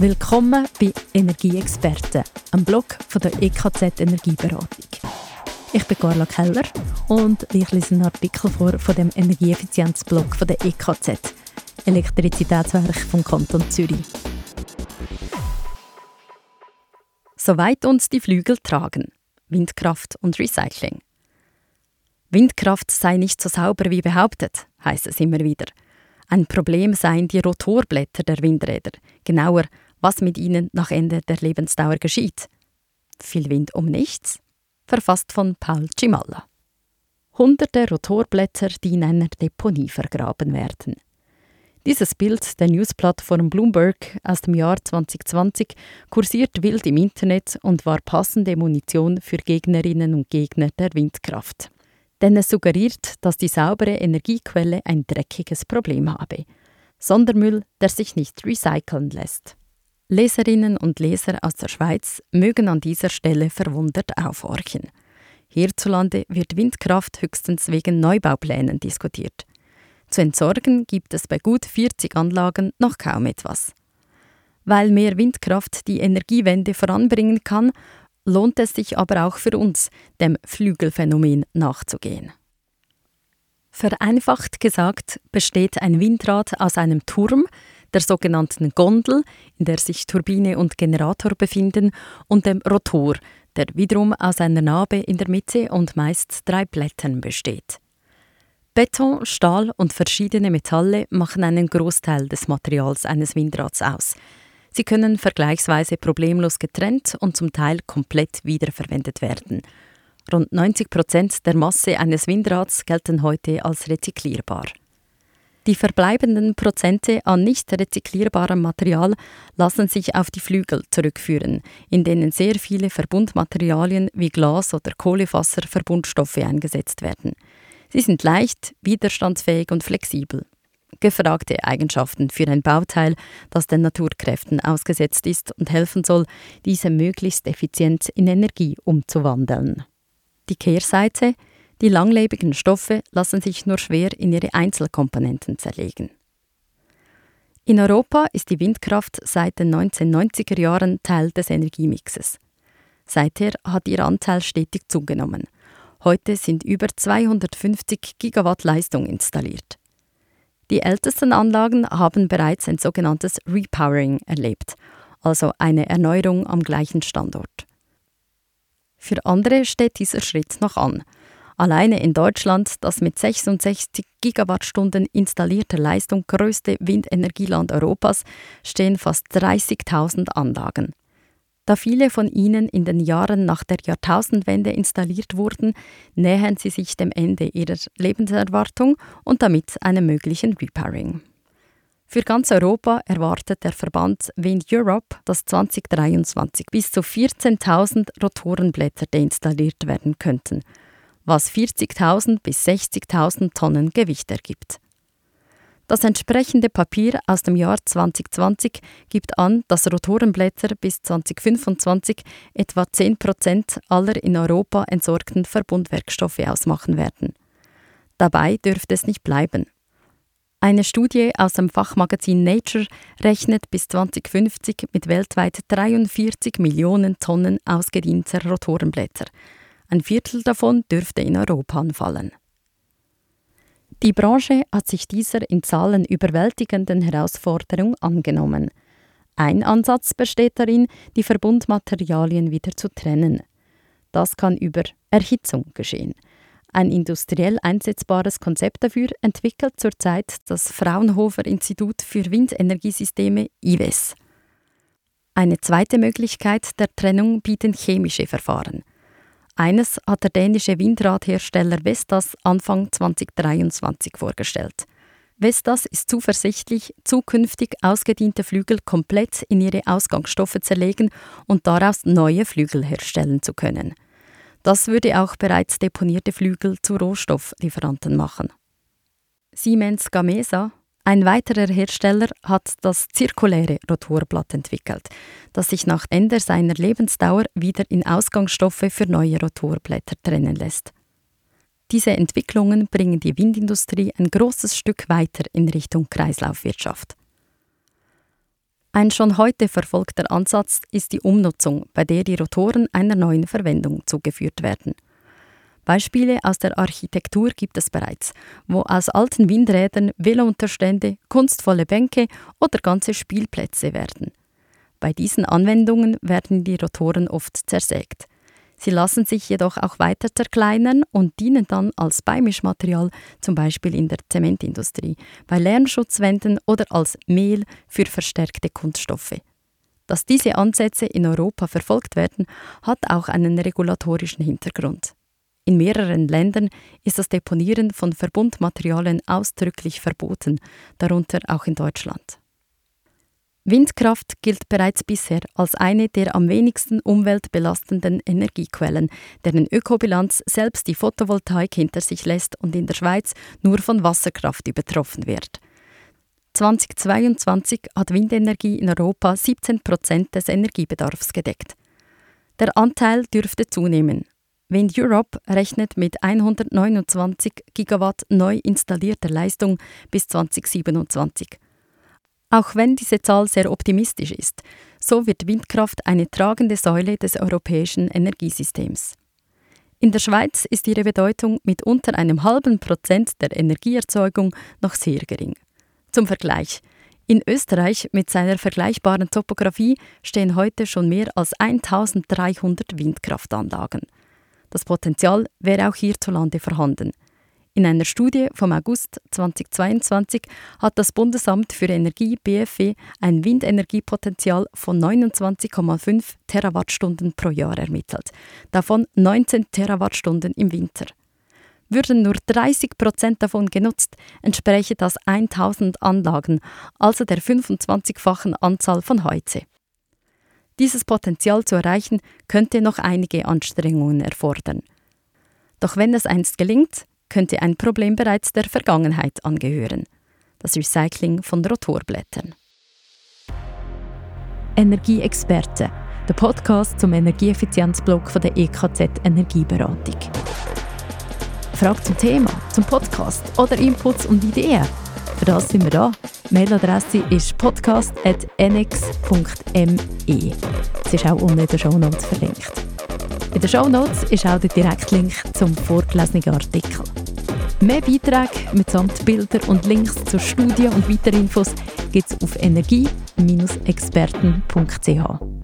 Willkommen bei Energieexperten, einem Blog von der EKZ Energieberatung. Ich bin Carla Keller und ich lese einen Artikel vor von dem Energieeffizienzblog von der EKZ, Elektrizitätswerk vom Kanton Zürich. Soweit uns die Flügel tragen. Windkraft und Recycling. Windkraft sei nicht so sauber wie behauptet, heißt es immer wieder. Ein Problem seien die Rotorblätter der Windräder, genauer, was mit ihnen nach Ende der Lebensdauer geschieht. Viel Wind um nichts? Verfasst von Paul Cimalla. Hunderte Rotorblätter, die in einer Deponie vergraben werden. Dieses Bild der Newsplattform Bloomberg aus dem Jahr 2020 kursiert wild im Internet und war passende Munition für Gegnerinnen und Gegner der Windkraft denn es suggeriert, dass die saubere Energiequelle ein dreckiges Problem habe. Sondermüll, der sich nicht recyceln lässt. Leserinnen und Leser aus der Schweiz mögen an dieser Stelle verwundert aufhorchen. Hierzulande wird Windkraft höchstens wegen Neubauplänen diskutiert. Zu entsorgen gibt es bei gut 40 Anlagen noch kaum etwas. Weil mehr Windkraft die Energiewende voranbringen kann, lohnt es sich aber auch für uns, dem Flügelphänomen nachzugehen. Vereinfacht gesagt besteht ein Windrad aus einem Turm, der sogenannten Gondel, in der sich Turbine und Generator befinden, und dem Rotor, der wiederum aus einer Narbe in der Mitte und meist drei Blättern besteht. Beton, Stahl und verschiedene Metalle machen einen Großteil des Materials eines Windrads aus. Sie können vergleichsweise problemlos getrennt und zum Teil komplett wiederverwendet werden. Rund 90 Prozent der Masse eines Windrads gelten heute als rezyklierbar. Die verbleibenden Prozente an nicht rezyklierbarem Material lassen sich auf die Flügel zurückführen, in denen sehr viele Verbundmaterialien wie Glas oder Kohlefaserverbundstoffe eingesetzt werden. Sie sind leicht, widerstandsfähig und flexibel gefragte Eigenschaften für ein Bauteil, das den Naturkräften ausgesetzt ist und helfen soll, diese möglichst effizient in Energie umzuwandeln. Die Kehrseite, die langlebigen Stoffe lassen sich nur schwer in ihre Einzelkomponenten zerlegen. In Europa ist die Windkraft seit den 1990er Jahren Teil des Energiemixes. Seither hat ihr Anteil stetig zugenommen. Heute sind über 250 Gigawatt Leistung installiert. Die ältesten Anlagen haben bereits ein sogenanntes Repowering erlebt, also eine Erneuerung am gleichen Standort. Für andere steht dieser Schritt noch an. Alleine in Deutschland, das mit 66 Gigawattstunden installierter Leistung größte Windenergieland Europas, stehen fast 30.000 Anlagen. Da viele von ihnen in den Jahren nach der Jahrtausendwende installiert wurden, nähern sie sich dem Ende ihrer Lebenserwartung und damit einem möglichen Repairing. Für ganz Europa erwartet der Verband Wind Europe, dass 2023 bis zu 14.000 Rotorenblätter deinstalliert werden könnten, was 40.000 bis 60.000 Tonnen Gewicht ergibt. Das entsprechende Papier aus dem Jahr 2020 gibt an, dass Rotorenblätter bis 2025 etwa 10 Prozent aller in Europa entsorgten Verbundwerkstoffe ausmachen werden. Dabei dürfte es nicht bleiben. Eine Studie aus dem Fachmagazin Nature rechnet bis 2050 mit weltweit 43 Millionen Tonnen ausgedienter Rotorenblätter. Ein Viertel davon dürfte in Europa anfallen. Die Branche hat sich dieser in Zahlen überwältigenden Herausforderung angenommen. Ein Ansatz besteht darin, die Verbundmaterialien wieder zu trennen. Das kann über Erhitzung geschehen. Ein industriell einsetzbares Konzept dafür entwickelt zurzeit das Fraunhofer Institut für Windenergiesysteme IWES. Eine zweite Möglichkeit der Trennung bieten chemische Verfahren. Eines hat der dänische Windradhersteller Vestas Anfang 2023 vorgestellt. Vestas ist zuversichtlich, zukünftig ausgediente Flügel komplett in ihre Ausgangsstoffe zerlegen und daraus neue Flügel herstellen zu können. Das würde auch bereits deponierte Flügel zu Rohstofflieferanten machen. Siemens Gamesa ein weiterer Hersteller hat das zirkuläre Rotorblatt entwickelt, das sich nach Ende seiner Lebensdauer wieder in Ausgangsstoffe für neue Rotorblätter trennen lässt. Diese Entwicklungen bringen die Windindustrie ein großes Stück weiter in Richtung Kreislaufwirtschaft. Ein schon heute verfolgter Ansatz ist die Umnutzung, bei der die Rotoren einer neuen Verwendung zugeführt werden. Beispiele aus der Architektur gibt es bereits, wo aus alten Windrädern Velounterstände, kunstvolle Bänke oder ganze Spielplätze werden. Bei diesen Anwendungen werden die Rotoren oft zersägt. Sie lassen sich jedoch auch weiter zerkleinern und dienen dann als Beimischmaterial, zum Beispiel in der Zementindustrie, bei Lärmschutzwänden oder als Mehl für verstärkte Kunststoffe. Dass diese Ansätze in Europa verfolgt werden, hat auch einen regulatorischen Hintergrund. In mehreren Ländern ist das Deponieren von Verbundmaterialien ausdrücklich verboten, darunter auch in Deutschland. Windkraft gilt bereits bisher als eine der am wenigsten umweltbelastenden Energiequellen, deren Ökobilanz selbst die Photovoltaik hinter sich lässt und in der Schweiz nur von Wasserkraft übertroffen wird. 2022 hat Windenergie in Europa 17 Prozent des Energiebedarfs gedeckt. Der Anteil dürfte zunehmen. Wind Europe rechnet mit 129 Gigawatt neu installierter Leistung bis 2027. Auch wenn diese Zahl sehr optimistisch ist, so wird Windkraft eine tragende Säule des europäischen Energiesystems. In der Schweiz ist ihre Bedeutung mit unter einem halben Prozent der Energieerzeugung noch sehr gering. Zum Vergleich. In Österreich mit seiner vergleichbaren Topographie stehen heute schon mehr als 1300 Windkraftanlagen. Das Potenzial wäre auch hierzulande vorhanden – in einer Studie vom August 2022 hat das Bundesamt für Energie BFE ein Windenergiepotenzial von 29,5 Terawattstunden pro Jahr ermittelt, davon 19 Terawattstunden im Winter. Würden nur 30 Prozent davon genutzt, entspräche das 1000 Anlagen, also der 25-fachen Anzahl von heute. Dieses Potenzial zu erreichen, könnte noch einige Anstrengungen erfordern. Doch wenn es einst gelingt, könnte ein Problem bereits der Vergangenheit angehören. Das Recycling von Rotorblättern. Energieexperte, der Podcast zum Energieeffizienzblock von der EKZ Energieberatung. Frage zum Thema, zum Podcast oder Inputs und Ideen? Für das sind wir da. Mailadresse ist podcast.nx.me. Sie ist auch unten in den Show Notes verlinkt. In den Show Notes ist auch der Direktlink zum vorgelesenen Artikel. Mehr Beiträge mitsamt Bilder und Links zur Studie und weitere Infos gibt es auf energie-experten.ch.